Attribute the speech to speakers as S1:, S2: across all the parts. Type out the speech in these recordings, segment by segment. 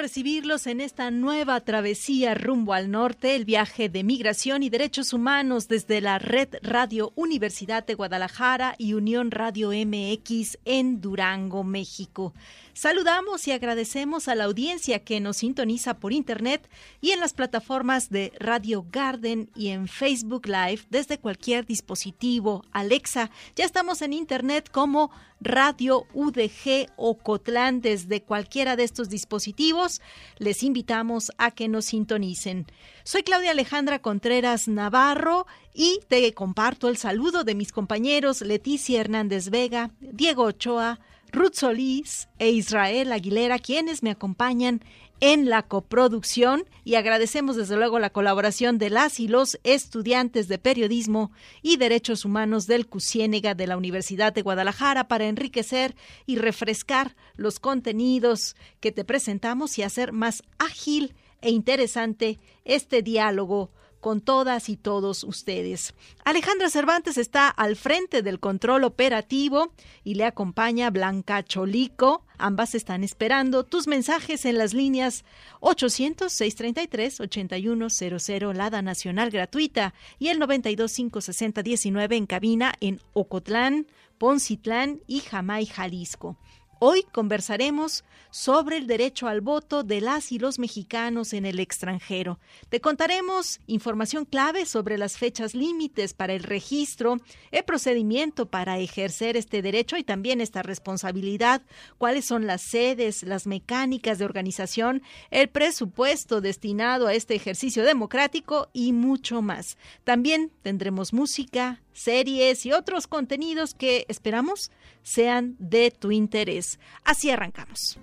S1: Recibirlos en esta nueva travesía rumbo al norte, el viaje de migración y derechos humanos desde la Red Radio Universidad de Guadalajara y Unión Radio MX en Durango, México. Saludamos y agradecemos a la audiencia que nos sintoniza por Internet y en las plataformas de Radio Garden y en Facebook Live desde cualquier dispositivo. Alexa, ya estamos en Internet como Radio UDG o Cotlán desde cualquiera de estos dispositivos. Les invitamos a que nos sintonicen. Soy Claudia Alejandra Contreras Navarro y te comparto el saludo de mis compañeros Leticia Hernández Vega, Diego Ochoa, Ruth Solís e Israel Aguilera, quienes me acompañan en la coproducción. Y agradecemos desde luego la colaboración de las y los estudiantes de periodismo y derechos humanos del CUSIÉNEGA de la Universidad de Guadalajara para enriquecer y refrescar los contenidos que te presentamos y hacer más ágil e interesante este diálogo con todas y todos ustedes. Alejandra Cervantes está al frente del control operativo y le acompaña Blanca Cholico. Ambas están esperando tus mensajes en las líneas 800-633-8100, Lada Nacional Gratuita, y el 9256019 en cabina en Ocotlán, Poncitlán y Jamay, Jalisco. Hoy conversaremos sobre el derecho al voto de las y los mexicanos en el extranjero. Te contaremos información clave sobre las fechas límites para el registro, el procedimiento para ejercer este derecho y también esta responsabilidad, cuáles son las sedes, las mecánicas de organización, el presupuesto destinado a este ejercicio democrático y mucho más. También tendremos música, series y otros contenidos que esperamos sean de tu interés. Así arrancamos.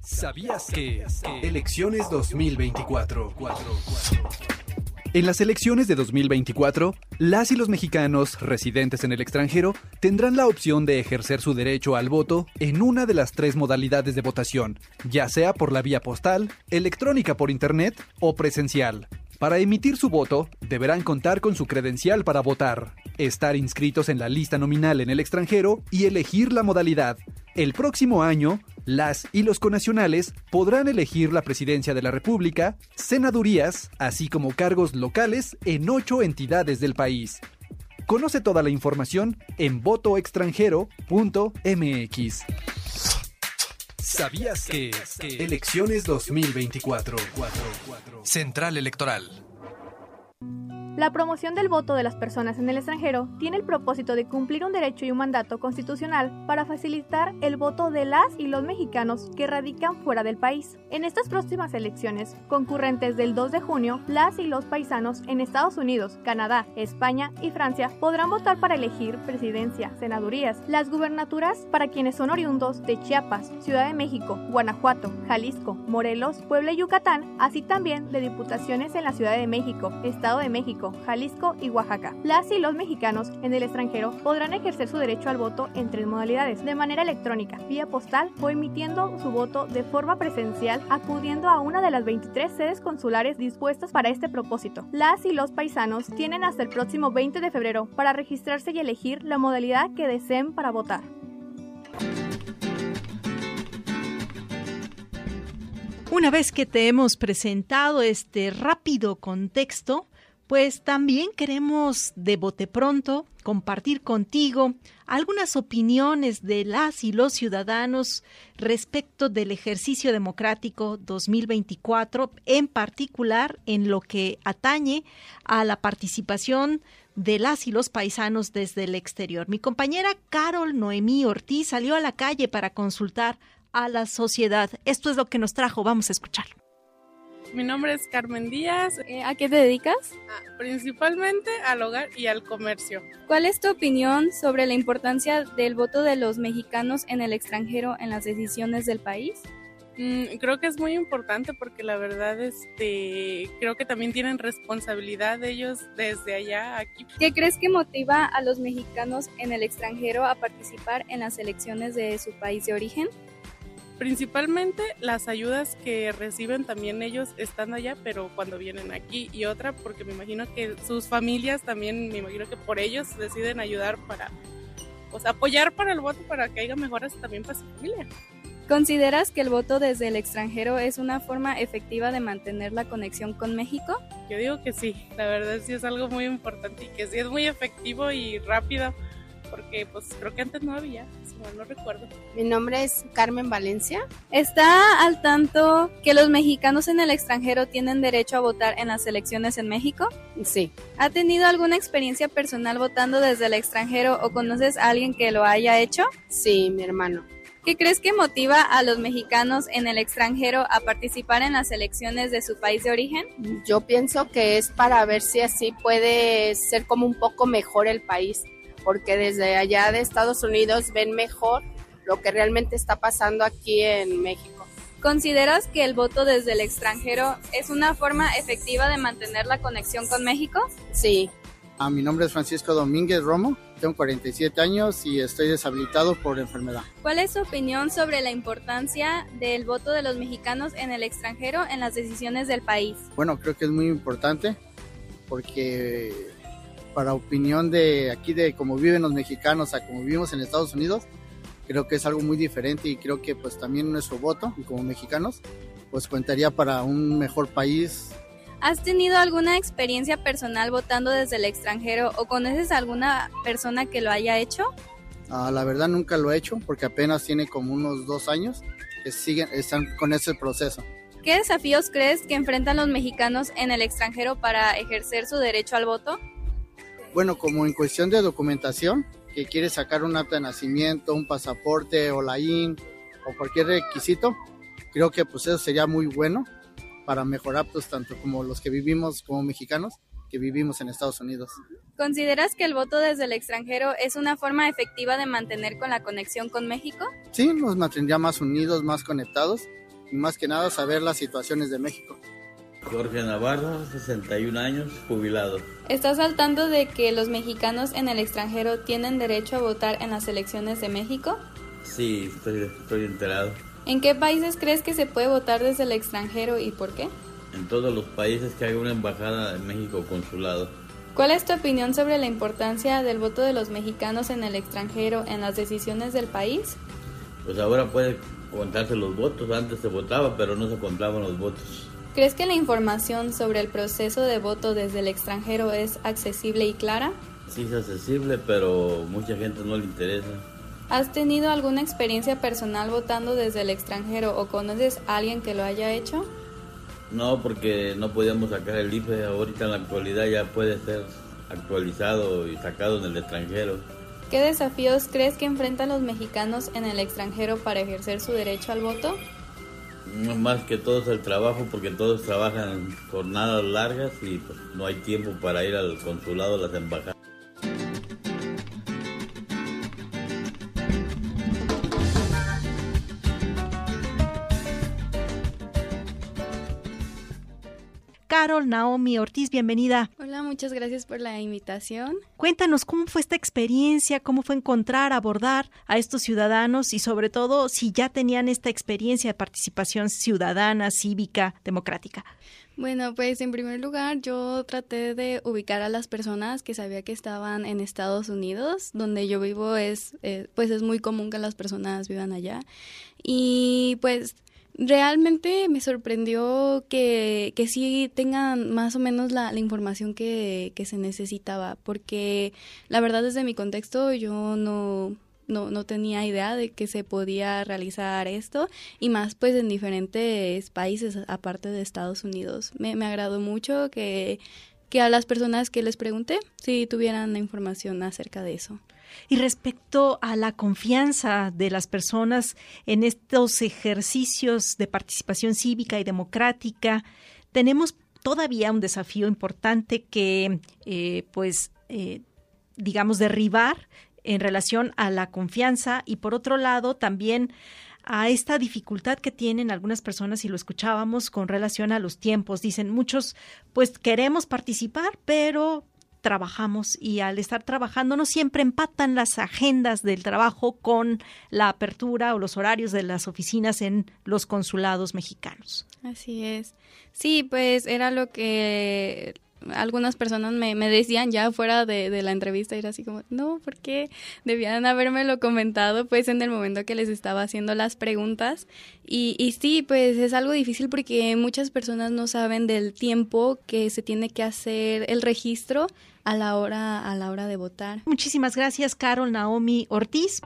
S2: ¿Sabías que? Elecciones 2024. En las elecciones de 2024, las y los mexicanos residentes en el extranjero tendrán la opción de ejercer su derecho al voto en una de las tres modalidades de votación, ya sea por la vía postal, electrónica por Internet o presencial. Para emitir su voto, deberán contar con su credencial para votar, estar inscritos en la lista nominal en el extranjero y elegir la modalidad. El próximo año, las y los conacionales podrán elegir la presidencia de la República, senadurías, así como cargos locales en ocho entidades del país. Conoce toda la información en votoextranjero.mx. ¿Sabías que? Elecciones 2024. Central Electoral.
S3: La promoción del voto de las personas en el extranjero tiene el propósito de cumplir un derecho y un mandato constitucional para facilitar el voto de las y los mexicanos que radican fuera del país. En estas próximas elecciones, concurrentes del 2 de junio, las y los paisanos en Estados Unidos, Canadá, España y Francia podrán votar para elegir presidencia, senadurías, las gubernaturas para quienes son oriundos de Chiapas, Ciudad de México, Guanajuato, Jalisco, Morelos, Puebla y Yucatán, así también de diputaciones en la Ciudad de México, Estado de México, Jalisco y Oaxaca. Las y los mexicanos en el extranjero podrán ejercer su derecho al voto en tres modalidades, de manera electrónica, vía postal o emitiendo su voto de forma presencial acudiendo a una de las 23 sedes consulares dispuestas para este propósito. Las y los paisanos tienen hasta el próximo 20 de febrero para registrarse y elegir la modalidad que deseen para votar.
S1: Una vez que te hemos presentado este rápido contexto, pues también queremos de bote pronto compartir contigo algunas opiniones de las y los ciudadanos respecto del ejercicio democrático 2024, en particular en lo que atañe a la participación de las y los paisanos desde el exterior. Mi compañera Carol Noemí Ortiz salió a la calle para consultar a la sociedad. Esto es lo que nos trajo, vamos a escucharlo.
S4: Mi nombre es Carmen Díaz.
S5: Eh, ¿A qué te dedicas?
S4: Ah, principalmente al hogar y al comercio.
S5: ¿Cuál es tu opinión sobre la importancia del voto de los mexicanos en el extranjero en las decisiones del país?
S4: Mm, creo que es muy importante porque la verdad este creo que también tienen responsabilidad ellos desde allá aquí.
S5: ¿Qué crees que motiva a los mexicanos en el extranjero a participar en las elecciones de su país de origen?
S4: Principalmente las ayudas que reciben también ellos están allá, pero cuando vienen aquí y otra porque me imagino que sus familias también me imagino que por ellos deciden ayudar para pues apoyar para el voto para que haya mejoras también para su familia.
S5: ¿Consideras que el voto desde el extranjero es una forma efectiva de mantener la conexión con México?
S4: Yo digo que sí, la verdad sí es algo muy importante y que sí es muy efectivo y rápido, porque pues creo que antes no había, si mal no recuerdo.
S6: Mi nombre es Carmen Valencia.
S5: ¿Está al tanto que los mexicanos en el extranjero tienen derecho a votar en las elecciones en México?
S6: Sí.
S5: ¿Ha tenido alguna experiencia personal votando desde el extranjero o conoces a alguien que lo haya hecho?
S6: Sí, mi hermano.
S5: ¿Qué crees que motiva a los mexicanos en el extranjero a participar en las elecciones de su país de origen?
S6: Yo pienso que es para ver si así puede ser como un poco mejor el país, porque desde allá de Estados Unidos ven mejor lo que realmente está pasando aquí en México.
S5: ¿Consideras que el voto desde el extranjero es una forma efectiva de mantener la conexión con México?
S6: Sí,
S7: Ah, mi nombre es Francisco Domínguez Romo, tengo 47 años y estoy deshabilitado por enfermedad.
S5: ¿Cuál es su opinión sobre la importancia del voto de los mexicanos en el extranjero en las decisiones del país?
S7: Bueno, creo que es muy importante porque para opinión de aquí de cómo viven los mexicanos a cómo vivimos en Estados Unidos, creo que es algo muy diferente y creo que pues también nuestro voto como mexicanos pues cuentaría para un mejor país
S5: ¿Has tenido alguna experiencia personal votando desde el extranjero o conoces a alguna persona que lo haya hecho?
S7: Ah, la verdad nunca lo he hecho porque apenas tiene como unos dos años que siguen, están con ese proceso.
S5: ¿Qué desafíos crees que enfrentan los mexicanos en el extranjero para ejercer su derecho al voto?
S7: Bueno, como en cuestión de documentación, que quiere sacar un acta de nacimiento, un pasaporte o la IN o cualquier requisito, creo que pues eso sería muy bueno para mejorar pues tanto como los que vivimos como mexicanos que vivimos en Estados Unidos.
S5: ¿Consideras que el voto desde el extranjero es una forma efectiva de mantener con la conexión con México?
S7: Sí, nos mantendría más unidos, más conectados y más que nada saber las situaciones de México.
S8: Jorge Navarro, 61 años, jubilado.
S5: ¿Estás al tanto de que los mexicanos en el extranjero tienen derecho a votar en las elecciones de México?
S8: Sí, estoy, estoy enterado.
S5: ¿En qué países crees que se puede votar desde el extranjero y por qué?
S8: En todos los países que hay una embajada en México consulado.
S5: ¿Cuál es tu opinión sobre la importancia del voto de los mexicanos en el extranjero en las decisiones del país?
S8: Pues ahora puede contarse los votos, antes se votaba pero no se contaban los votos.
S5: ¿Crees que la información sobre el proceso de voto desde el extranjero es accesible y clara?
S8: Sí es accesible, pero mucha gente no le interesa.
S5: ¿Has tenido alguna experiencia personal votando desde el extranjero o conoces a alguien que lo haya hecho?
S8: No, porque no podíamos sacar el IFE. Ahorita en la actualidad ya puede ser actualizado y sacado en el extranjero.
S5: ¿Qué desafíos crees que enfrentan los mexicanos en el extranjero para ejercer su derecho al voto?
S8: Más que todo es el trabajo, porque todos trabajan jornadas largas y pues, no hay tiempo para ir al consulado, a las embajadas.
S1: Carol Naomi Ortiz, bienvenida.
S5: Hola, muchas gracias por la invitación.
S1: Cuéntanos cómo fue esta experiencia, cómo fue encontrar, abordar a estos ciudadanos y sobre todo si ya tenían esta experiencia de participación ciudadana, cívica, democrática.
S5: Bueno, pues en primer lugar yo traté de ubicar a las personas que sabía que estaban en Estados Unidos, donde yo vivo es, eh, pues es muy común que las personas vivan allá y pues Realmente me sorprendió que, que sí tengan más o menos la, la información que, que, se necesitaba, porque la verdad desde mi contexto yo no, no, no tenía idea de que se podía realizar esto y más pues en diferentes países aparte de Estados Unidos. Me, me agradó mucho que, que a las personas que les pregunté si tuvieran la información acerca de eso.
S1: Y respecto a la confianza de las personas en estos ejercicios de participación cívica y democrática, tenemos todavía un desafío importante que, eh, pues, eh, digamos, derribar en relación a la confianza y por otro lado también a esta dificultad que tienen algunas personas y lo escuchábamos con relación a los tiempos. Dicen muchos, pues queremos participar, pero trabajamos y al estar trabajando no siempre empatan las agendas del trabajo con la apertura o los horarios de las oficinas en los consulados mexicanos.
S5: Así es. Sí, pues era lo que algunas personas me, decían ya fuera de, la entrevista, era así como, no, ¿por qué? Debían lo comentado pues en el momento que les estaba haciendo las preguntas. Y, y sí, pues es algo difícil porque muchas personas no saben del tiempo que se tiene que hacer el registro a la hora, a la hora de votar.
S1: Muchísimas gracias, Carol Naomi Ortiz.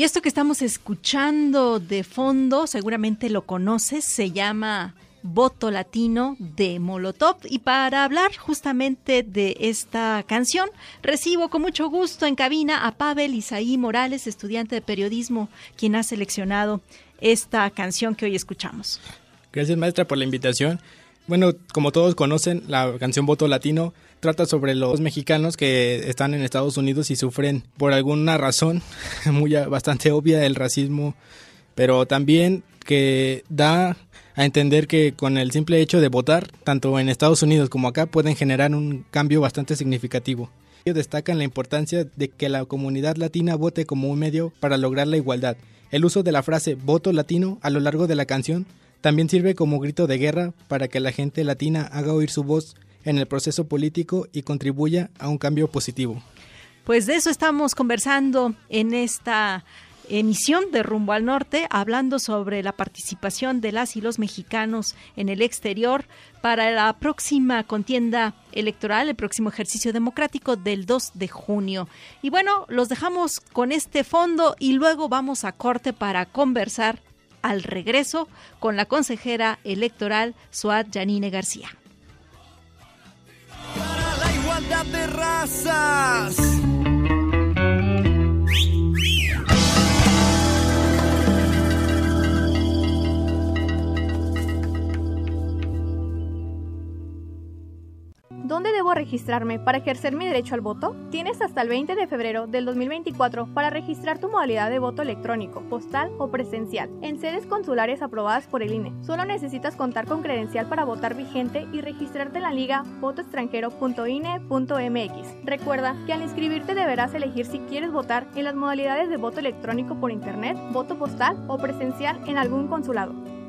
S1: Y esto que estamos escuchando de fondo, seguramente lo conoces, se llama Voto Latino de Molotov. Y para hablar justamente de esta canción, recibo con mucho gusto en cabina a Pavel Isaí Morales, estudiante de periodismo, quien ha seleccionado esta canción que hoy escuchamos.
S9: Gracias, maestra, por la invitación. Bueno, como todos conocen, la canción Voto Latino trata sobre los mexicanos que están en Estados Unidos y sufren por alguna razón muy bastante obvia el racismo, pero también que da a entender que con el simple hecho de votar, tanto en Estados Unidos como acá, pueden generar un cambio bastante significativo. Ellos destacan la importancia de que la comunidad latina vote como un medio para lograr la igualdad. El uso de la frase voto latino a lo largo de la canción también sirve como grito de guerra para que la gente latina haga oír su voz en el proceso político y contribuya a un cambio positivo.
S1: Pues de eso estamos conversando en esta emisión de Rumbo al Norte, hablando sobre la participación de las y los mexicanos en el exterior para la próxima contienda electoral, el próximo ejercicio democrático del 2 de junio. Y bueno, los dejamos con este fondo y luego vamos a corte para conversar al regreso con la consejera electoral Suad Janine García
S10: de razas.
S3: Debo registrarme para ejercer mi derecho al voto? Tienes hasta el 20 de febrero del 2024 para registrar tu modalidad de voto electrónico, postal o presencial en sedes consulares aprobadas por el INE. Solo necesitas contar con credencial para votar vigente y registrarte en la liga votoextranjero.ine.mx. Recuerda que al inscribirte deberás elegir si quieres votar en las modalidades de voto electrónico por internet, voto postal o presencial en algún consulado.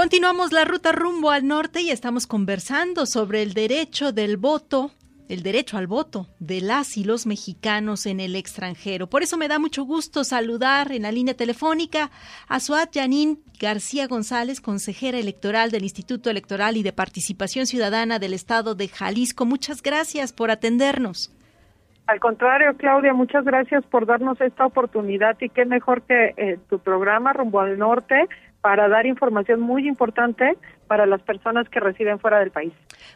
S1: Continuamos la ruta rumbo al norte y estamos conversando sobre el derecho del voto, el derecho al voto de las y los mexicanos en el extranjero. Por eso me da mucho gusto saludar en la línea telefónica a Suat Yanin García González, consejera electoral del Instituto Electoral y de Participación Ciudadana del Estado de Jalisco. Muchas gracias por atendernos.
S11: Al contrario, Claudia, muchas gracias por darnos esta oportunidad y qué mejor que eh, tu programa Rumbo al Norte para dar información muy importante para las personas que residen fuera del país.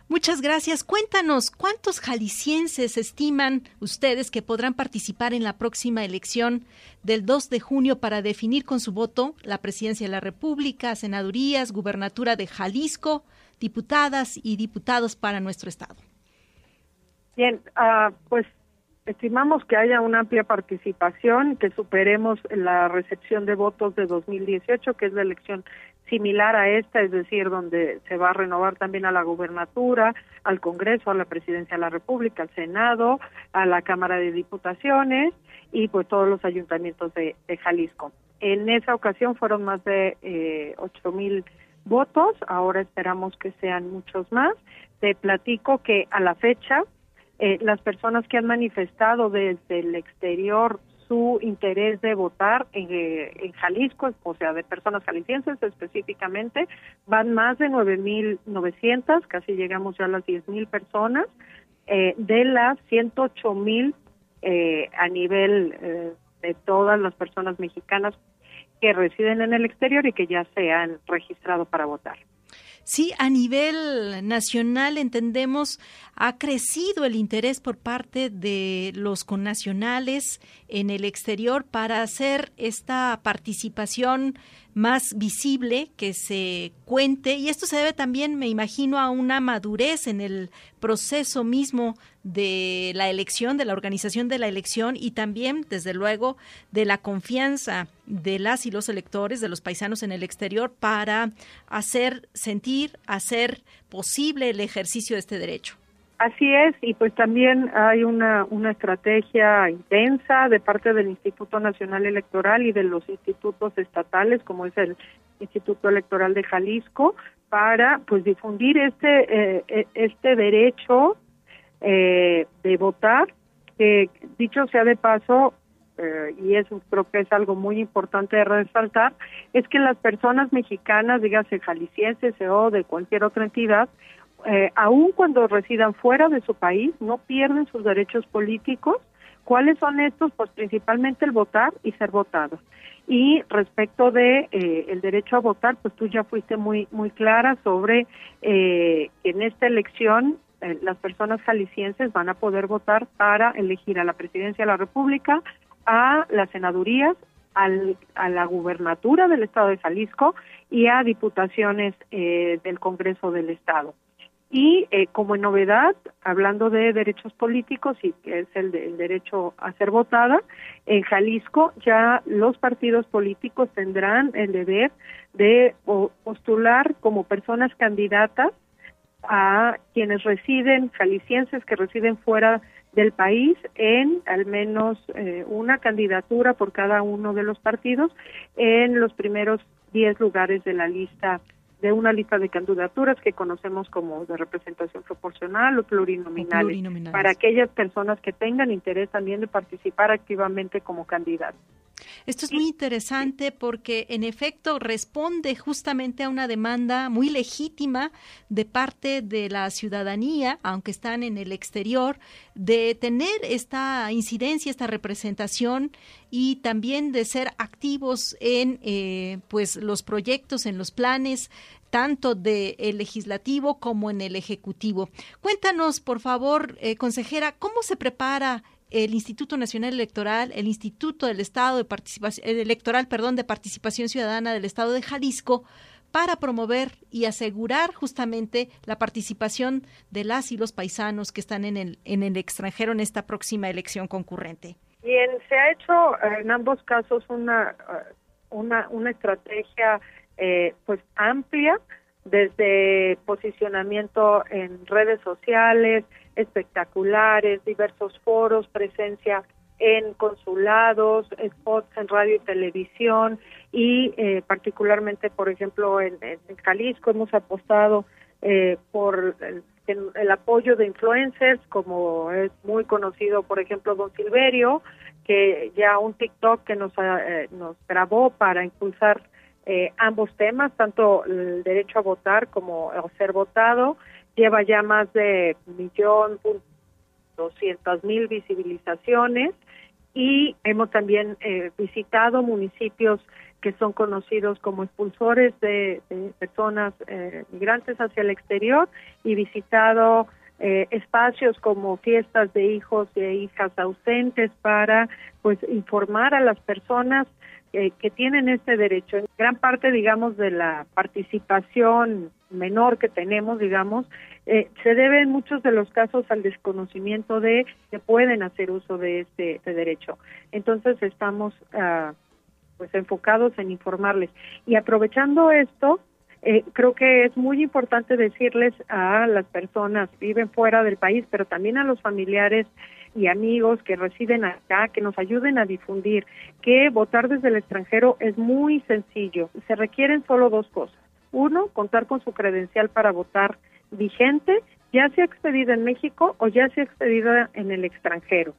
S1: Muchas gracias. Cuéntanos, ¿cuántos jaliscienses estiman ustedes que podrán participar en la próxima elección del 2 de junio para definir con su voto la presidencia de la República, senadurías, gubernatura de Jalisco, diputadas y diputados para nuestro estado?
S11: Bien, uh, pues estimamos que haya una amplia participación, que superemos la recepción de votos de 2018, que es la elección similar a esta, es decir, donde se va a renovar también a la gubernatura, al Congreso, a la Presidencia de la República, al Senado, a la Cámara de Diputaciones y pues todos los ayuntamientos de, Jalisco. En esa ocasión fueron más de eh, ocho mil votos, ahora esperamos que sean muchos más. Te platico que a la fecha eh, las personas que han manifestado desde el exterior su interés de votar en, eh, en, Jalisco, o sea, de personas jaliscienses específicamente, van más de 9.900, casi llegamos ya a las 10.000 personas, eh, de las 108.000 eh, a nivel eh, de todas las personas mexicanas que residen en el exterior y que ya se han registrado para votar.
S1: Sí, a nivel nacional entendemos ha crecido el interés por parte de los connacionales en el exterior para hacer esta participación más visible, que se cuente, y esto se debe también, me imagino, a una madurez en el proceso mismo de la elección, de la organización de la elección y también, desde luego, de la confianza de las y los electores, de los paisanos en el exterior, para hacer sentir, hacer posible el ejercicio de este derecho.
S11: Así es, y pues también hay una, una estrategia intensa de parte del Instituto Nacional Electoral y de los institutos estatales, como es el Instituto Electoral de Jalisco, para pues difundir este, eh, e, este derecho eh, de votar, que dicho sea de paso, eh, y eso creo que es algo muy importante de resaltar, es que las personas mexicanas, dígase jaliscienses o de cualquier otra entidad, eh, aun cuando residan fuera de su país, no pierden sus derechos políticos. ¿Cuáles son estos? Pues principalmente el votar y ser votado. Y respecto de eh, el derecho a votar, pues tú ya fuiste muy muy clara sobre eh, en esta elección eh, las personas jaliscienses van a poder votar para elegir a la presidencia de la República, a las senadurías, al, a la gubernatura del Estado de Jalisco y a diputaciones eh, del Congreso del Estado. Y eh, como novedad, hablando de derechos políticos y que es el, derecho a ser votada, en Jalisco ya los partidos políticos tendrán el deber de postular como personas candidatas a quienes residen, jaliscienses que residen fuera del país, en al menos eh, una candidatura por cada uno de los partidos en los primeros 10 lugares de la lista de una lista de candidaturas que conocemos como de representación proporcional o plurinominal, para aquellas personas que tengan interés también de participar activamente como candidatos.
S1: Esto es muy interesante porque en efecto responde justamente a una demanda muy legítima de parte de la ciudadanía, aunque están en el exterior, de tener esta incidencia, esta representación y también de ser activos en eh, pues los proyectos, en los planes tanto del legislativo como en el ejecutivo. Cuéntanos, por favor, eh, consejera, cómo se prepara el Instituto Nacional Electoral, el Instituto del Estado de Participación eh, Electoral, perdón, de Participación Ciudadana del Estado de Jalisco para promover y asegurar justamente la participación de las y los paisanos que están en el en el extranjero en esta próxima elección concurrente.
S11: Bien, se ha hecho eh, en ambos casos una eh, una una estrategia pues amplia desde posicionamiento en redes sociales, espectaculares, diversos foros, presencia en consulados, spots en radio y televisión y eh, particularmente, por ejemplo, en, Jalisco hemos apostado eh, por el, apoyo de influencers, como es muy conocido, por ejemplo, Don Silverio, que ya un TikTok que nos, eh, nos grabó para impulsar ambos temas, tanto el derecho a votar como el ser votado, lleva ya más de millón doscientas mil visibilizaciones y hemos también eh, visitado municipios que son conocidos como expulsores de, personas eh, migrantes hacia el exterior y visitado eh, espacios como fiestas de hijos e hijas ausentes para pues informar a las personas que tienen este derecho. En gran parte, digamos, de la participación menor que tenemos, digamos, eh, se debe en muchos de los casos al desconocimiento de que pueden hacer uso de este, este derecho. Entonces estamos uh, pues enfocados en informarles y aprovechando esto, eh, creo que es muy importante decirles a las personas que viven fuera del país, pero también a los familiares y amigos que residen acá, que nos ayuden a difundir que votar desde el extranjero es muy sencillo. Se requieren solo dos cosas. Uno, contar con su credencial para votar vigente, ya sea expedida en México o ya sea expedida en el extranjero.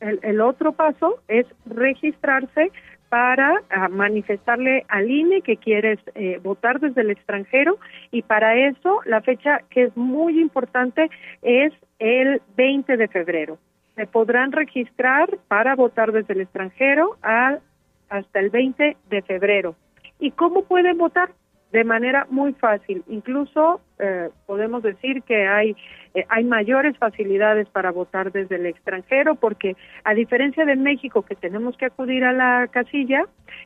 S11: El, el otro paso es registrarse para ah, manifestarle al INE que quieres eh, votar desde el extranjero y para eso la fecha que es muy importante es el 20 de febrero. Se podrán registrar para votar desde el extranjero hasta el 20 de febrero. ¿Y cómo pueden votar? de manera muy fácil. Incluso eh, podemos decir que hay, eh, hay mayores facilidades para votar desde el extranjero porque a diferencia de México que tenemos que acudir a la casilla,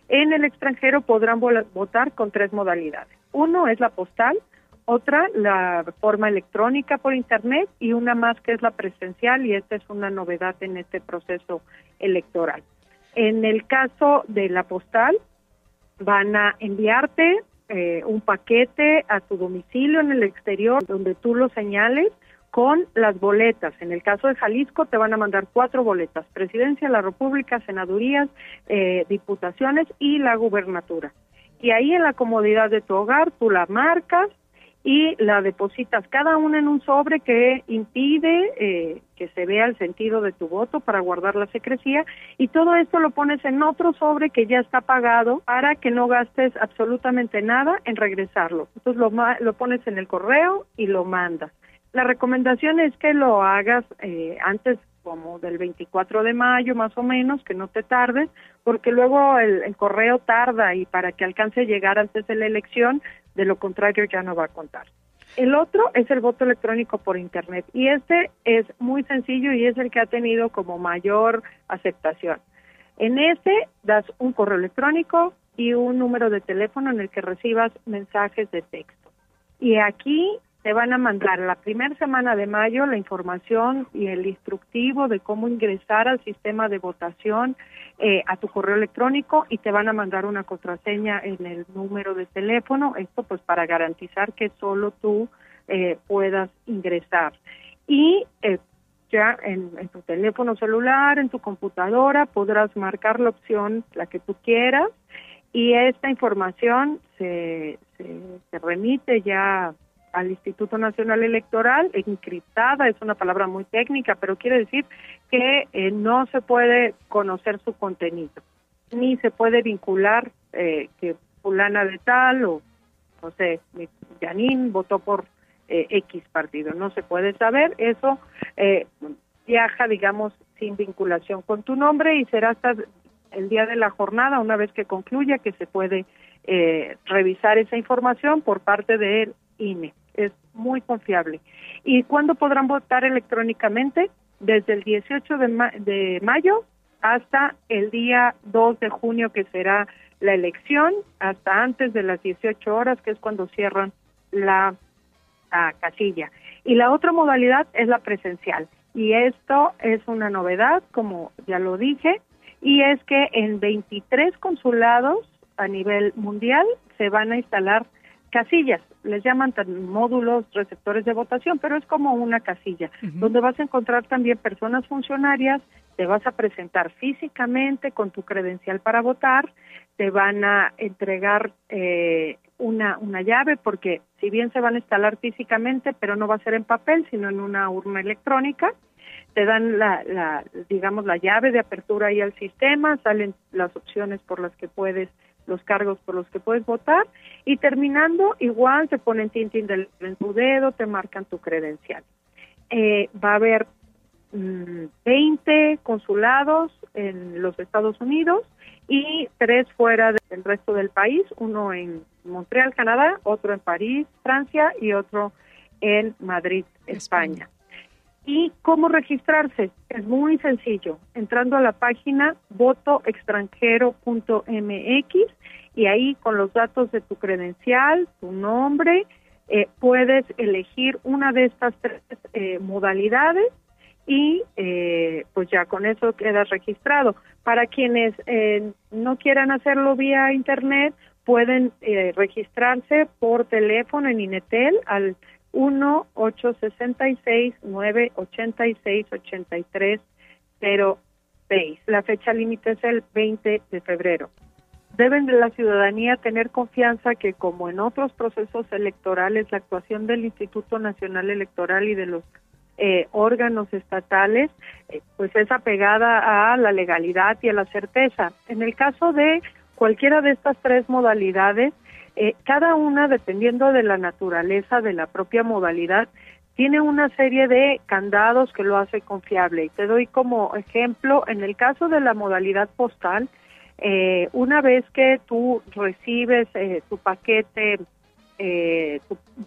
S11: en el extranjero podrán votar con tres modalidades. Uno es la postal, otra la forma electrónica por internet y una más que es la presencial y esta es una novedad en este proceso electoral. En el caso de la postal, van a enviarte eh, un paquete a tu domicilio en el exterior donde tú lo señales con las boletas. En el caso de Jalisco te van a mandar cuatro boletas, presidencia de la República, senadurías, eh, diputaciones y la gubernatura. Y ahí en la comodidad de tu hogar tú la marcas, y la depositas cada una en un sobre que impide eh, que se vea el sentido de tu voto para guardar la secrecía y todo esto lo pones en otro sobre que ya está pagado para que no gastes absolutamente nada en regresarlo. Entonces lo, lo pones en el correo y lo mandas. La recomendación es que lo hagas eh, antes como del 24 de mayo más o menos, que no te tardes, porque luego el, el, correo tarda y para que alcance a llegar antes de la elección de lo contrario ya no va a contar. El otro es el voto electrónico por Internet y este es muy sencillo y es el que ha tenido como mayor aceptación. En este das un correo electrónico y un número de teléfono en el que recibas mensajes de texto. Y aquí te van a mandar la primera semana de mayo la información y el instructivo de cómo ingresar al sistema de votación eh, a tu correo electrónico y te van a mandar una contraseña en el número de teléfono, esto pues para garantizar que solo tú eh, puedas ingresar. Y eh, ya en, tu teléfono celular, en tu computadora, podrás marcar la opción, la que tú quieras, y esta información se, se remite ya al Instituto Nacional Electoral, encriptada, es una palabra muy técnica, pero quiere decir que eh, no se puede conocer su contenido, ni se puede vincular eh, que fulana de tal o, no sé, Janín votó por eh, X partido, no se puede saber, eso viaja, digamos, sin vinculación con tu nombre y será hasta el día de la jornada, una vez que concluya, que se puede revisar esa información por parte del INE es muy confiable. ¿Y cuándo podrán votar electrónicamente? Desde el 18 de, de mayo hasta el día 2 de junio, que será la elección, hasta antes de las 18 horas, que es cuando cierran la casilla. Y la otra modalidad es la presencial. Y esto es una novedad, como ya lo dije, y es que en 23 consulados a nivel mundial se van a instalar casillas, les llaman módulos receptores de votación, pero es como una casilla, donde vas a encontrar también personas funcionarias, te vas a presentar físicamente con tu credencial para votar, te van a entregar eh, una, una llave, porque si bien se van a instalar físicamente, pero no va a ser en papel, sino en una urna electrónica, te dan la, la digamos, la llave de apertura ahí al sistema, salen las opciones por las que puedes los cargos por los que puedes votar y terminando igual te ponen tintín del, en tu dedo, te marcan tu credencial. Eh, va a haber 20 mm, consulados en los Estados Unidos y tres fuera del resto del país, uno en Montreal, Canadá, otro en París, Francia y otro en Madrid, España. ¿Y cómo registrarse? Es muy sencillo, entrando a la página votoextranjero.mx y ahí con los datos de tu credencial, tu nombre, eh, puedes elegir una de estas tres eh, modalidades y eh, pues ya con eso quedas registrado. Para quienes no quieran hacerlo vía internet, pueden registrarse por teléfono en Inetel al 1-866-986-8306. La fecha límite es el 20 de febrero. Deben de la ciudadanía tener confianza que, como en otros procesos electorales, la actuación del Instituto Nacional Electoral y de los eh, órganos estatales, eh, pues es apegada a la legalidad y a la certeza. En el caso de cualquiera de estas tres modalidades, eh, cada una, dependiendo de la naturaleza de la propia modalidad, tiene una serie de candados que lo hace confiable. Y te doy como ejemplo, en el caso de la modalidad postal, eh, una vez que tú recibes eh, tu paquete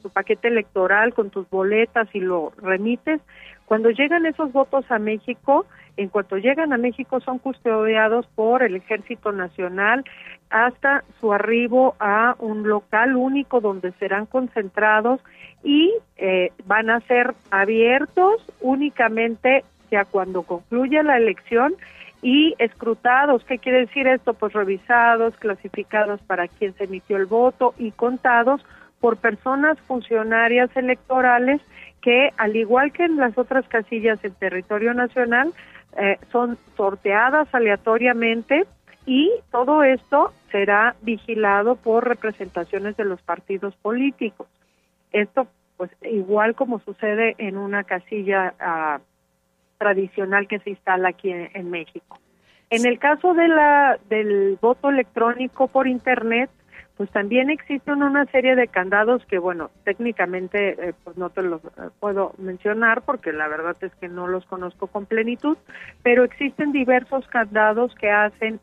S11: tu, paquete electoral con tus boletas y lo remites, cuando llegan esos votos a México, en cuanto llegan a México son custodiados por el Ejército Nacional hasta su arribo a un local único donde serán concentrados y eh, van a ser abiertos únicamente ya cuando concluya la elección y escrutados. ¿Qué quiere decir esto? Pues revisados, clasificados para quien se emitió el voto y contados por personas funcionarias electorales que, al igual que en las otras casillas en territorio nacional, eh, son sorteadas aleatoriamente y todo esto será vigilado por representaciones de los partidos políticos. Esto, pues, igual como sucede en una casilla ah, tradicional que se instala aquí en, México. En el caso de la del voto electrónico por internet, pues también existen una serie de candados que, bueno, técnicamente eh, pues no te los eh, puedo mencionar porque la verdad es que no los conozco con plenitud, pero existen diversos candados que hacen,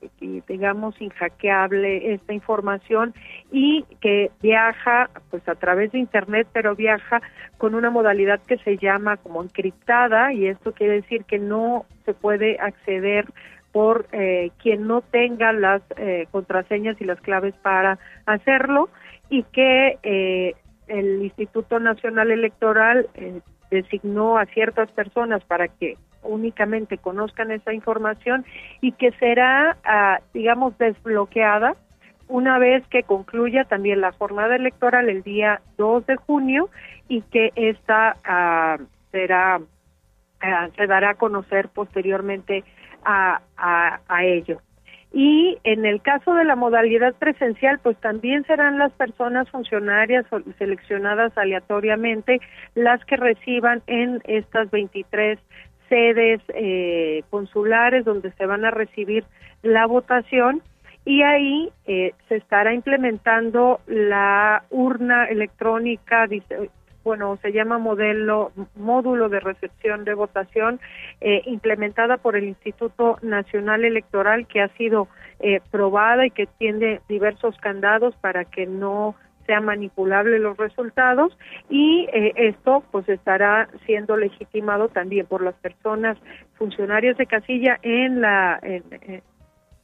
S11: digamos, inhackeable esta información y que viaja, pues a través de Internet, pero viaja con una modalidad que se llama como encriptada y esto quiere decir que no se puede acceder por eh, quien no tenga las eh, contraseñas y las claves para hacerlo y que eh, el Instituto Nacional Electoral designó a ciertas personas para que únicamente conozcan esa información y que será, ah, digamos, desbloqueada una vez que concluya también la jornada electoral el día 2 de junio y que esta ah, será ah, se dará a conocer posteriormente a, a, ello. Y en el caso de la modalidad presencial, pues también serán las personas funcionarias seleccionadas aleatoriamente las que reciban en estas 23 sedes eh, consulares donde se van a recibir la votación y ahí eh, se estará implementando la urna electrónica bueno, se llama modelo, módulo de recepción de votación, eh, implementada por el Instituto Nacional Electoral, que ha sido eh, probada y que tiene diversos candados para que no sea manipulable los resultados. Y eh, esto pues estará siendo legitimado también por las personas funcionarias de casilla en la en,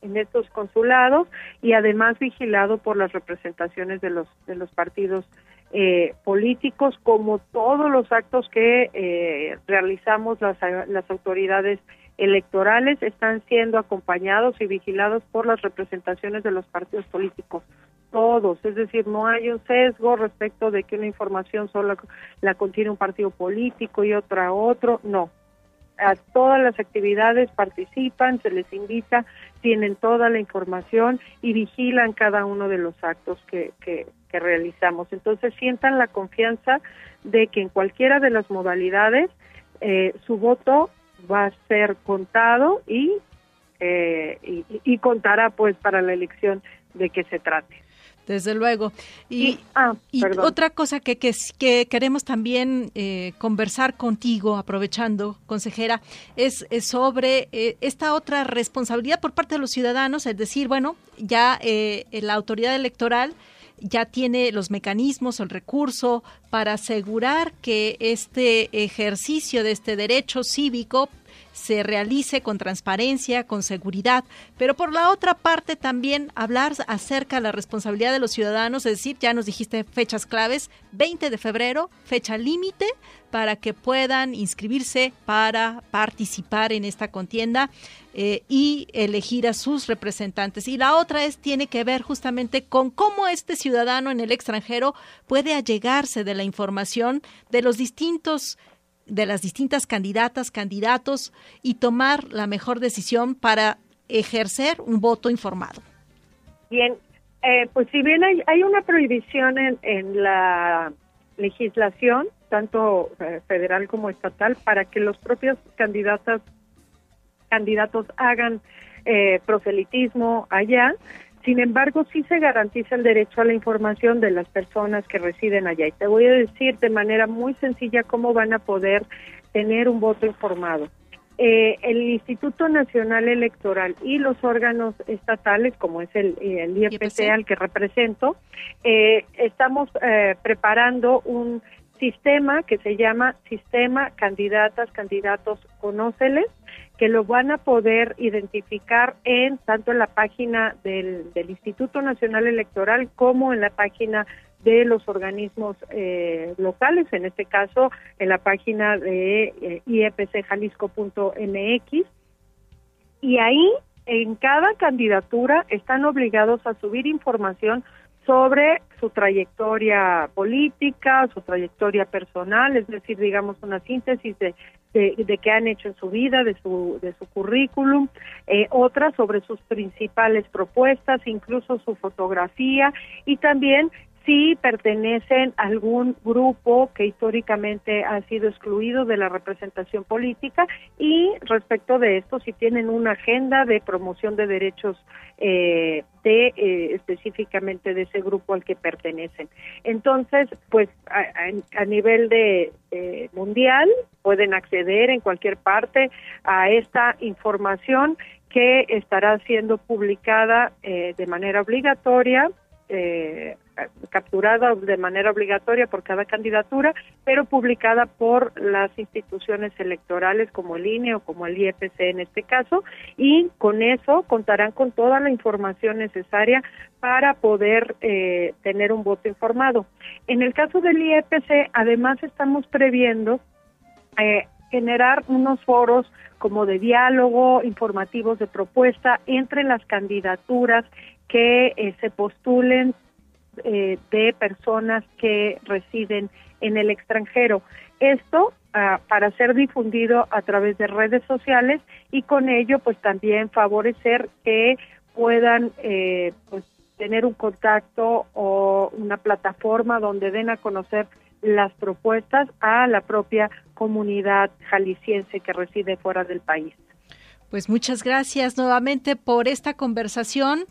S11: en estos consulados y además vigilado por las representaciones de los de los partidos eh, políticos como todos los actos que eh, realizamos las, las autoridades electorales están siendo acompañados y vigilados por las representaciones de los partidos políticos todos, es decir, no hay un sesgo respecto de que una información solo la contiene un partido político y otra otro, no. A todas las actividades participan, se les invita, tienen toda la información y vigilan cada uno de los actos que, que, que realizamos. Entonces sientan la confianza de que en cualquiera de las modalidades eh, su voto va a ser contado y, eh, y, y contará pues para la elección de que se trate.
S1: Desde luego. Y,
S11: ah,
S1: otra cosa que, que, que queremos también eh, conversar contigo, aprovechando, consejera, es, sobre eh, esta otra responsabilidad por parte de los ciudadanos, es decir, bueno, ya eh, la autoridad electoral ya tiene los mecanismos, el recurso para asegurar que este ejercicio de este derecho cívico se realice con transparencia, con seguridad, pero por la otra parte también hablar acerca de la responsabilidad de los ciudadanos, es decir, ya nos dijiste fechas claves, 20 de febrero, fecha límite para que puedan inscribirse para participar en esta contienda eh, y elegir a sus representantes. Y la otra es tiene que ver justamente con cómo este ciudadano en el extranjero puede allegarse de la información de los distintos de las distintas candidatas, candidatos y tomar la mejor decisión para ejercer un voto informado.
S11: Bien, eh, pues si bien hay, hay una prohibición en, en la legislación, tanto eh, federal como estatal, para que los propios candidatas candidatos hagan eh, proselitismo allá, sin embargo, sí se garantiza el derecho a la información de las personas que residen allá. Y te voy a decir de manera muy sencilla cómo van a poder tener un voto informado. Eh, el Instituto Nacional Electoral y los órganos estatales, como es el, el IFC al que represento, eh, estamos eh, preparando un sistema que se llama Sistema Candidatas, Candidatos Conóceles, que lo van a poder identificar en tanto en la página del, del Instituto Nacional Electoral como en la página de los organismos eh, locales, en este caso en la página de eh, iepcjalisco.mx. Y ahí, en cada candidatura, están obligados a subir información sobre su trayectoria política, su trayectoria personal, es decir, digamos una síntesis de, de, qué han hecho en su vida, de su, de su currículum, eh, otras sobre sus principales propuestas, incluso su fotografía y también si pertenecen a algún grupo que históricamente ha sido excluido de la representación política y respecto de esto si tienen una agenda de promoción de derechos eh, de eh, específicamente de ese grupo al que pertenecen. Entonces, pues a, nivel de mundial pueden acceder en cualquier parte a esta información que estará siendo publicada eh, de manera obligatoria eh, capturada de manera obligatoria por cada candidatura, pero publicada por las instituciones electorales como el INE o como el IEPC en este caso, y con eso contarán con toda la información necesaria para poder eh, tener un voto informado. En el caso del IEPC, además estamos previendo eh, generar unos foros como de diálogo, informativos de propuesta entre las candidaturas que eh, se postulen eh, de personas que residen en el extranjero. Esto ah, para ser difundido a través de redes sociales y con ello pues también favorecer que puedan eh, pues, tener un contacto o una plataforma donde den a conocer las propuestas a la propia comunidad jalisciense que reside fuera del país.
S1: Pues muchas gracias nuevamente por esta conversación.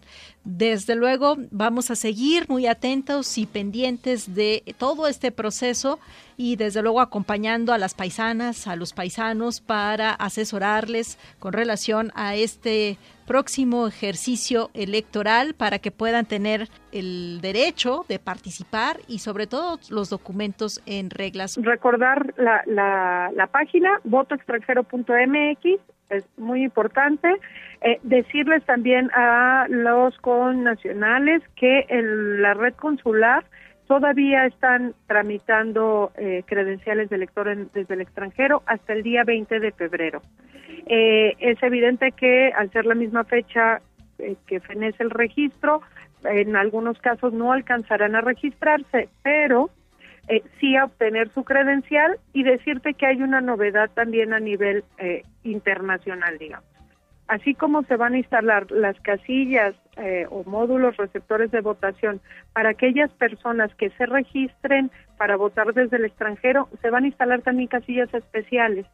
S1: Desde luego vamos a seguir muy atentos y pendientes de todo este proceso y desde luego acompañando a las paisanas, a los paisanos para asesorarles con relación a este próximo ejercicio electoral para que puedan tener el derecho de participar y sobre todo los documentos en reglas.
S11: Recordar la, la, la página votoextranjero.mx es muy importante. Eh, decirles también a los connacionales que en la red consular todavía están tramitando eh, credenciales de elector desde el extranjero hasta el día 20 de febrero. Eh, es evidente que al ser la misma fecha que fenece el registro, en algunos casos no alcanzarán a registrarse, pero eh, sí obtener su credencial y decirte que hay una novedad también a nivel eh, internacional, digamos. Así como se van a instalar las casillas eh, o módulos receptores de votación para aquellas personas que se registren para votar desde el extranjero, se van a instalar también casillas especiales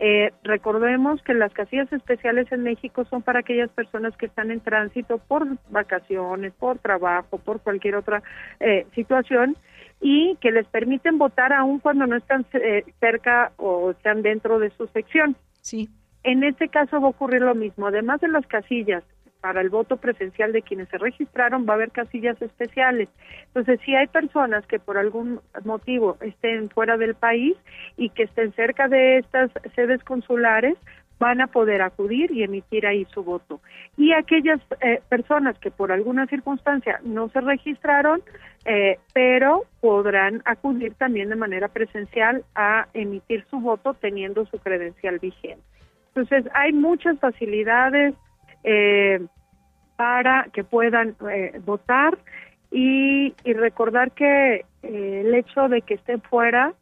S11: Eh, recordemos que las casillas especiales en México son para aquellas personas que están en tránsito por vacaciones, por trabajo, por cualquier otra eh, situación y que les permiten votar aún cuando no están eh, cerca o están dentro de su sección.
S1: Sí.
S11: En este caso va a ocurrir lo mismo. Además de las casillas para el voto presencial de quienes se registraron, va a haber casillas especiales. Entonces, si hay personas que por algún motivo estén fuera del país y que estén cerca de estas sedes consulares, van a poder acudir y emitir ahí su voto. Y aquellas eh, personas que por alguna circunstancia no se registraron, eh, pero podrán acudir también de manera presencial a emitir su voto teniendo su credencial vigente. Entonces, hay muchas facilidades eh, para que puedan eh, votar y, recordar que eh, el hecho de que estén fuera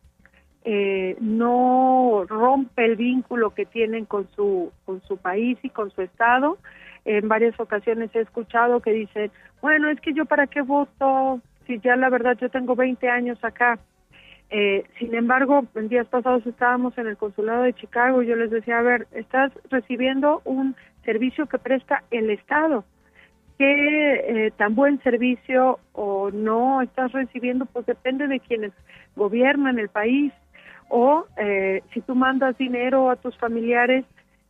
S11: eh, no rompe el vínculo que tienen con su con su país y con su estado. En varias ocasiones he escuchado que dicen, bueno, es que yo para qué voto si ya la verdad yo tengo 20 años acá. Eh, sin embargo, en días pasados estábamos en el consulado de Chicago y yo les decía, a ver, estás recibiendo un servicio que presta el Estado. ¿Qué eh, tan buen servicio o no estás recibiendo? Pues depende de quienes gobiernan el país. O eh, si tú mandas dinero a tus familiares,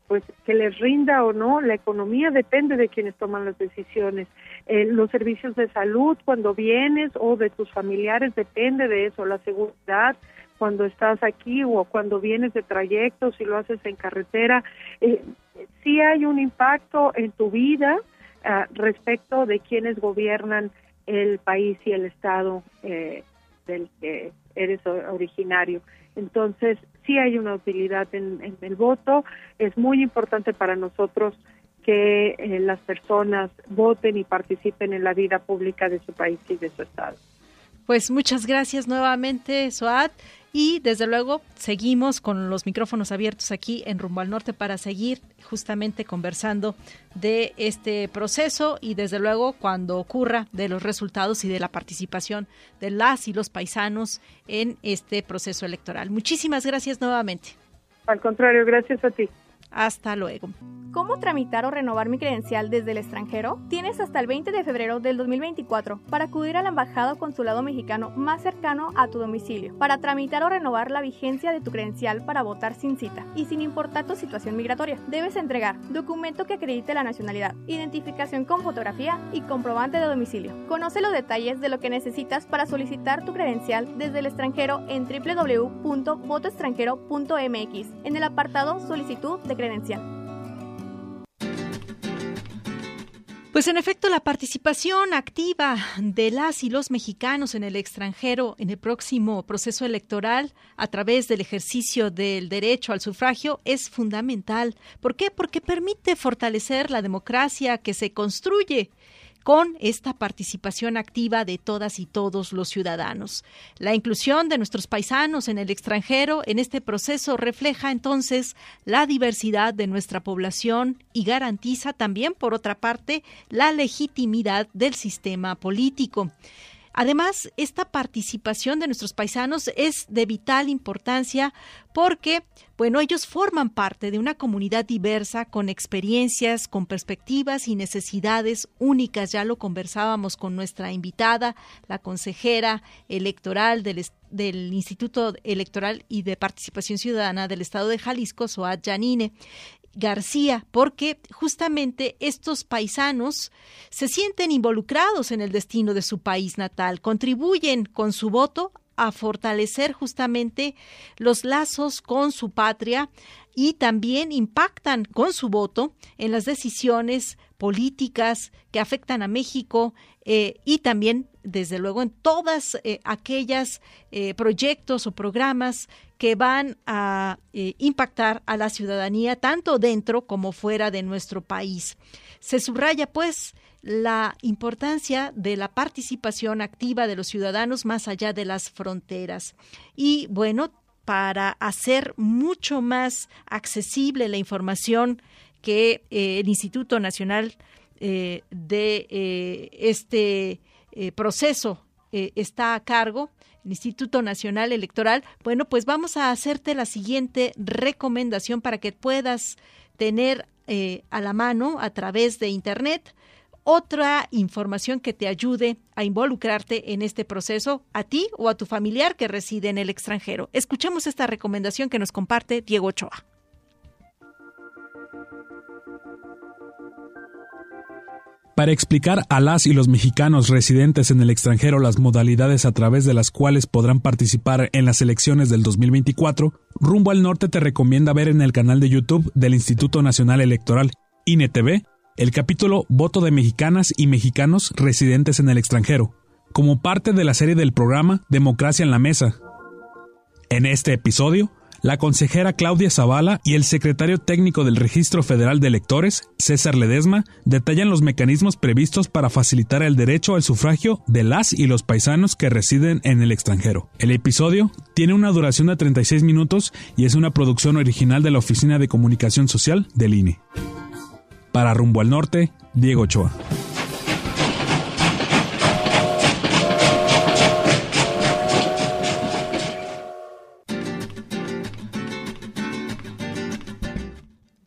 S11: pues que les rinda o no, la economía depende de quienes toman las decisiones. Eh, los servicios de salud cuando vienes o de tus familiares depende de eso, la seguridad cuando estás aquí o cuando vienes de trayecto, si lo haces en carretera, eh, sí hay un impacto en tu vida ah, respecto de quienes gobiernan el país y el estado eh, del que eres originario. Entonces, sí hay una utilidad en, el voto. Es muy importante para nosotros que eh, las personas voten y participen en la vida pública de su país y de su estado.
S1: Pues muchas gracias nuevamente, Soad. Y desde luego seguimos con los micrófonos abiertos aquí en Rumbo al Norte para seguir justamente conversando de este proceso y desde luego cuando ocurra de los resultados y de la participación de las y los paisanos en este proceso electoral. Muchísimas gracias nuevamente.
S11: Al contrario, gracias a ti.
S1: Hasta luego.
S3: ¿Cómo tramitar o renovar mi credencial desde el extranjero? Tienes hasta el 20 de febrero del 2024 para acudir a la embajada o consulado mexicano más cercano a tu domicilio para tramitar o renovar la vigencia de tu credencial para votar sin cita y sin importar tu situación migratoria. Debes entregar documento que acredite la nacionalidad, identificación con fotografía y comprobante de domicilio. Conoce los detalles de lo que necesitas para solicitar tu credencial desde el extranjero en www.votoextranjero.mx en el apartado Solicitud de credencial.
S1: Pues en efecto, la participación activa de las y los mexicanos en el extranjero en el próximo proceso electoral a través del ejercicio del derecho al sufragio es fundamental. ¿Por qué? Porque permite fortalecer la democracia que se construye con esta participación activa de todas y todos los ciudadanos. La inclusión de nuestros paisanos en el extranjero en este proceso refleja entonces la diversidad de nuestra población y garantiza también, por otra parte, la legitimidad del sistema político. Además, esta participación de nuestros paisanos es de vital importancia porque, bueno, ellos forman parte de una comunidad diversa con experiencias, con perspectivas y necesidades únicas. Ya lo conversábamos con nuestra invitada, la consejera electoral del, Instituto Electoral y de Participación Ciudadana del Estado de Jalisco, Soad Janine. García, porque justamente estos paisanos se sienten involucrados en el destino de su país natal, contribuyen con su voto a fortalecer justamente los lazos con su patria y también impactan con su voto en las decisiones políticas que afectan a México eh, y también, desde luego, en todas eh, aquellas eh, proyectos o programas que van a impactar a la ciudadanía tanto dentro como fuera de nuestro país. Se subraya, pues, la importancia de la participación activa de los ciudadanos más allá de las fronteras. Y bueno, para hacer mucho más accesible la información que eh, el Instituto Nacional eh, de eh, este proceso está a cargo, Instituto Nacional Electoral, bueno, pues vamos a hacerte la siguiente recomendación para que puedas tener eh, a la mano a través de Internet otra información que te ayude a involucrarte en este proceso a ti o a tu familiar que reside en el extranjero. Escuchemos esta recomendación que nos comparte Diego Ochoa.
S12: Para explicar a las y los mexicanos residentes en el extranjero las modalidades a través de las cuales podrán participar en las elecciones del 2024, Rumbo al Norte te recomienda ver en el canal de YouTube del Instituto Nacional Electoral, INETV, el capítulo Voto de mexicanas y mexicanos residentes en el extranjero, como parte de la serie del programa Democracia en la Mesa. En este episodio, la consejera Claudia Zavala y el secretario técnico del Registro Federal de Electores, César Ledesma, detallan los mecanismos previstos para facilitar el derecho al sufragio de las y los paisanos que residen en el extranjero. El episodio tiene una duración de 36 minutos y es una producción original de la Oficina de Comunicación Social del INE. Para Rumbo al Norte, Diego Ochoa.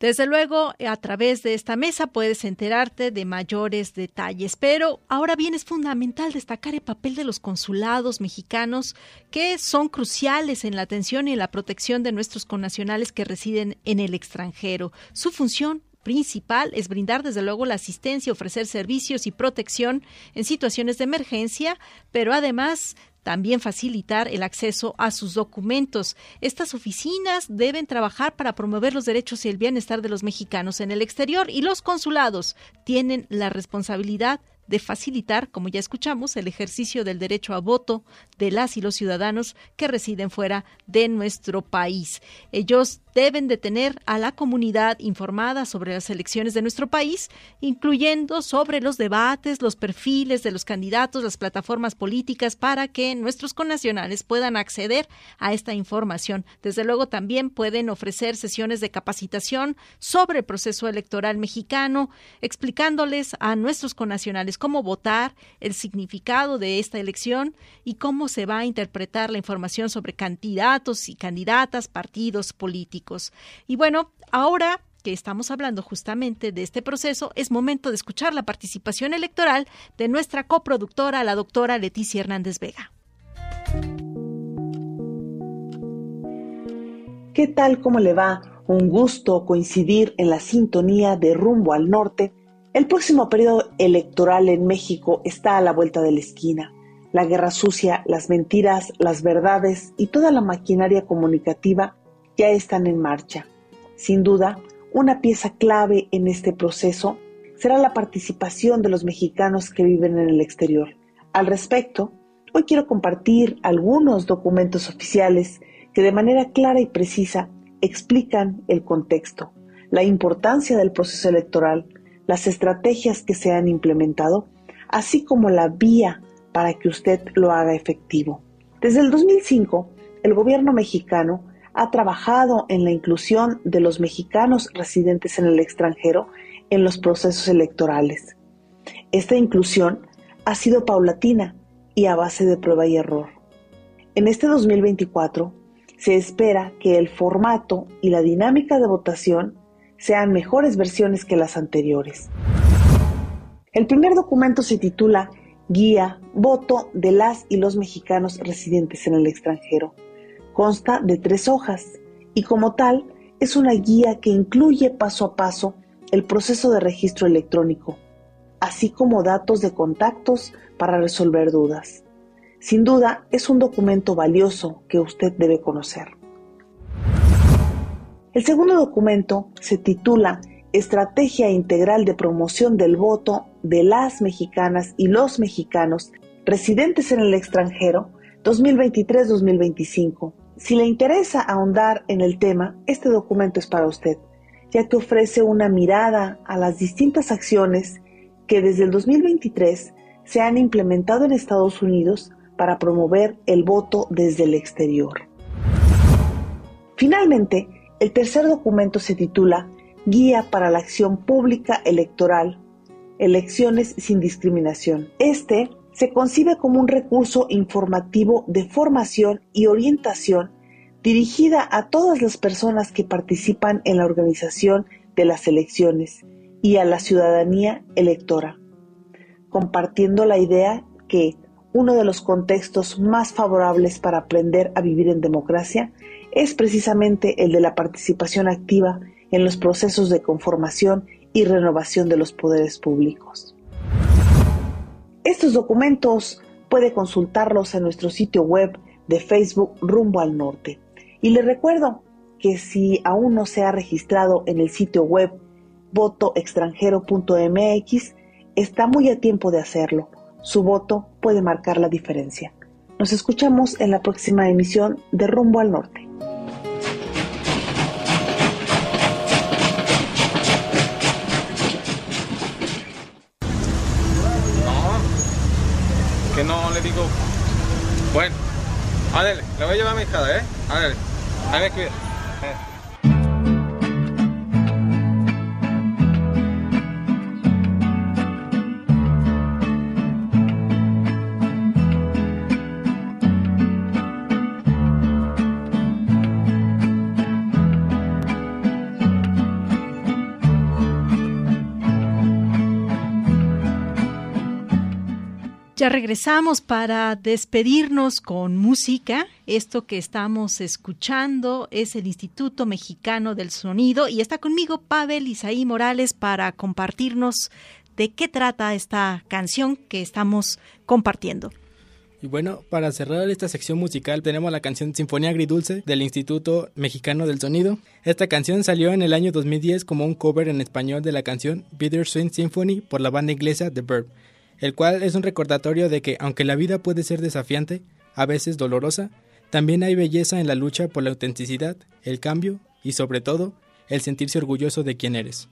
S1: Desde luego, a través de esta mesa puedes enterarte de mayores detalles, pero ahora bien es fundamental destacar el papel de los consulados mexicanos que son cruciales en la atención y la protección de nuestros connacionales que residen en el extranjero. Su función principal es brindar desde luego la asistencia, ofrecer servicios y protección en situaciones de emergencia, pero además también facilitar el acceso a sus documentos. Estas oficinas deben trabajar para promover los derechos y el bienestar de los mexicanos en el exterior y los consulados tienen la responsabilidad facilitar, como ya escuchamos, el ejercicio del derecho a voto de las y los ciudadanos que residen fuera de nuestro país. Ellos deben de tener a la comunidad informada sobre las elecciones de nuestro país, incluyendo sobre los debates, los perfiles de los candidatos, las plataformas políticas, para que nuestros connacionales puedan acceder a esta información. Desde luego también pueden ofrecer sesiones de capacitación sobre el proceso electoral mexicano, explicándoles a nuestros connacionales cómo votar, el significado de esta elección y cómo se va a interpretar la información sobre candidatos y candidatas, partidos políticos. Y bueno, ahora que estamos hablando justamente de este proceso, es momento de escuchar la participación electoral de nuestra coproductora, la doctora Leticia Hernández Vega.
S13: ¿Qué tal? ¿Cómo le va? Un gusto coincidir en la sintonía de rumbo al norte el próximo periodo electoral en México está a la vuelta de la esquina. La guerra sucia, las mentiras, las verdades y toda la maquinaria comunicativa ya están en marcha. Sin duda, una pieza clave en este proceso será la participación de los mexicanos que viven en el exterior. Al respecto, hoy quiero compartir algunos documentos oficiales que de manera clara y precisa explican el contexto, la importancia del proceso electoral, las estrategias que se han implementado, así como la vía para que usted lo haga efectivo. Desde el 2005, el gobierno mexicano ha trabajado en la inclusión de los mexicanos residentes en el extranjero en los procesos electorales. Esta inclusión ha sido paulatina y a base de prueba y error. En este 2024 se espera que el formato y la dinámica de votación sean mejores versiones que las anteriores. El primer documento se titula Guía, voto de las y los mexicanos residentes en el extranjero. Consta de tres hojas y como tal es una guía que incluye paso a paso el proceso de registro electrónico, así como datos de contactos para resolver dudas. Sin duda es un documento valioso que usted debe conocer. El segundo documento se titula Estrategia Integral de Promoción del Voto de las Mexicanas y los Mexicanos residentes en el extranjero 2023-2025. Si le interesa ahondar en el tema, este documento es para usted, ya que ofrece una mirada a las distintas acciones que desde el 2023 se han implementado en Estados Unidos para promover el voto desde el exterior. Finalmente, el tercer documento se titula Guía para la Acción Pública Electoral, Elecciones sin Discriminación. Este se concibe como un recurso informativo de formación y orientación dirigida a todas las personas que participan en la organización de las elecciones y a la ciudadanía electora, compartiendo la idea que uno de los contextos más favorables para aprender a vivir en democracia es precisamente el de la participación activa en los procesos de conformación y renovación de los poderes públicos. Estos documentos puede consultarlos en nuestro sitio web de Facebook Rumbo al Norte. Y le recuerdo que si aún no se ha registrado en el sitio web votoextranjero.mx, está muy a tiempo de hacerlo. Su voto puede marcar la diferencia. Nos escuchamos en la próxima emisión de Rumbo al Norte.
S14: que no le digo, bueno, ándale, le voy a llevar a mi hija, ¿eh? Ándale, ahí me cuida.
S1: Regresamos para despedirnos con música. Esto que estamos escuchando es el Instituto Mexicano del Sonido y está conmigo Pavel Isaí Morales para compartirnos de qué trata esta canción que estamos compartiendo.
S9: Y bueno, para cerrar esta sección musical tenemos la canción Sinfonía Agridulce del Instituto Mexicano del Sonido. Esta canción salió en el año 2010 como un cover en español de la canción Bitter Swing Symphony por la banda inglesa The Verb el cual es un recordatorio de que aunque la vida puede ser desafiante, a veces dolorosa, también hay belleza en la lucha por la autenticidad, el cambio y sobre todo el sentirse orgulloso de quien eres.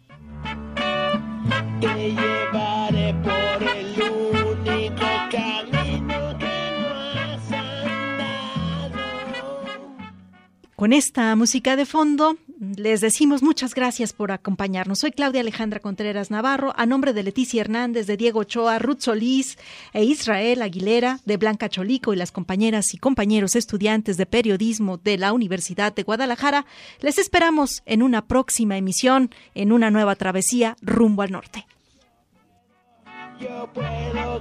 S1: Con esta música de fondo, les decimos muchas gracias por acompañarnos. Soy Claudia Alejandra Contreras Navarro, a nombre de Leticia Hernández, de Diego Ochoa, Ruth Solís e Israel Aguilera, de Blanca Cholico y las compañeras y compañeros estudiantes de periodismo de la Universidad de Guadalajara. Les esperamos en una próxima emisión, en una nueva travesía rumbo al norte. Yo puedo